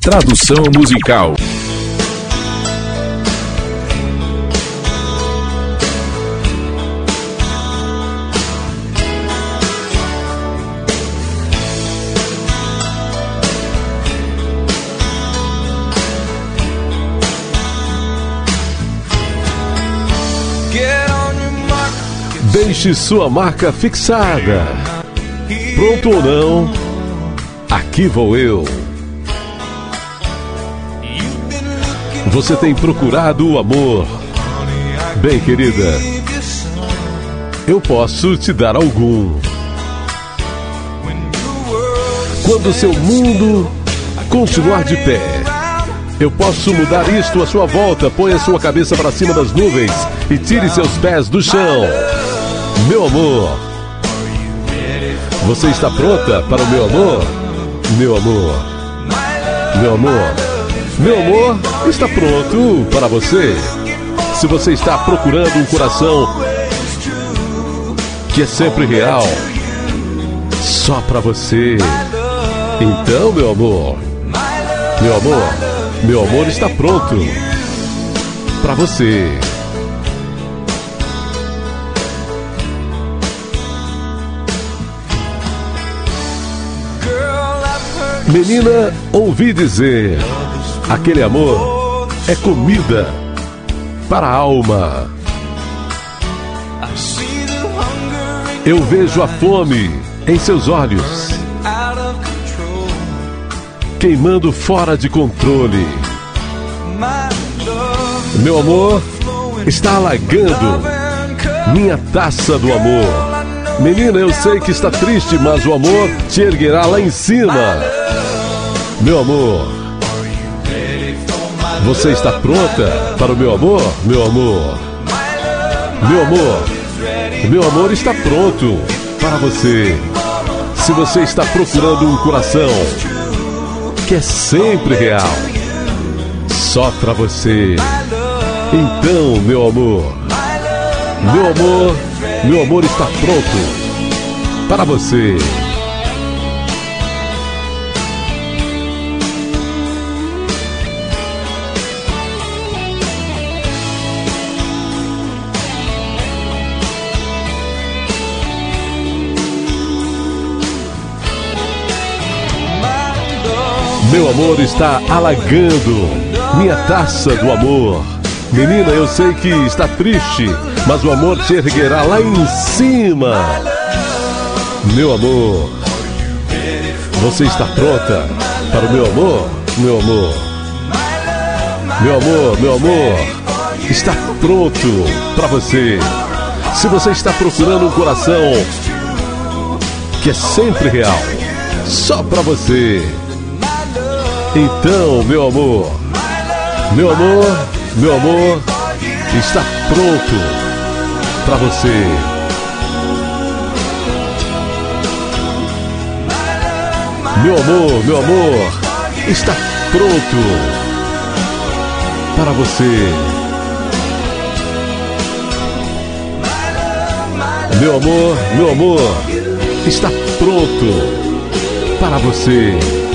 Tradução musical. Deixe sua marca fixada. Pronto ou não, aqui vou eu. Você tem procurado o amor. Bem, querida, eu posso te dar algum. Quando seu mundo continuar de pé, eu posso mudar isto à sua volta. Ponha sua cabeça para cima das nuvens e tire seus pés do chão. Meu amor, você está pronta para o meu amor? Meu amor, meu amor, meu amor está pronto para você. Se você está procurando um coração que é sempre real, só para você. Então, meu amor, meu amor, meu amor está pronto para você. Menina, ouvi dizer: aquele amor é comida para a alma. Eu vejo a fome em seus olhos, queimando fora de controle. Meu amor está alagando minha taça do amor. Menina, eu sei que está triste, mas o amor te erguerá lá em cima. Meu amor, você está pronta para o meu amor? Meu amor, meu amor, meu amor está pronto para você. Se você está procurando um coração que é sempre real, só para você. Então, meu amor, meu amor, meu amor está pronto para você. Meu amor está alagando minha taça do amor. Menina, eu sei que está triste, mas o amor te erguerá lá em cima. Meu amor, você está pronta para o meu amor? Meu amor, meu amor, meu amor, está pronto para você. Se você está procurando um coração que é sempre real, só para você. Então, meu amor, meu amor, meu amor, está pronto para você. Meu amor, meu amor, está pronto para você. Meu amor, meu amor, está pronto para você.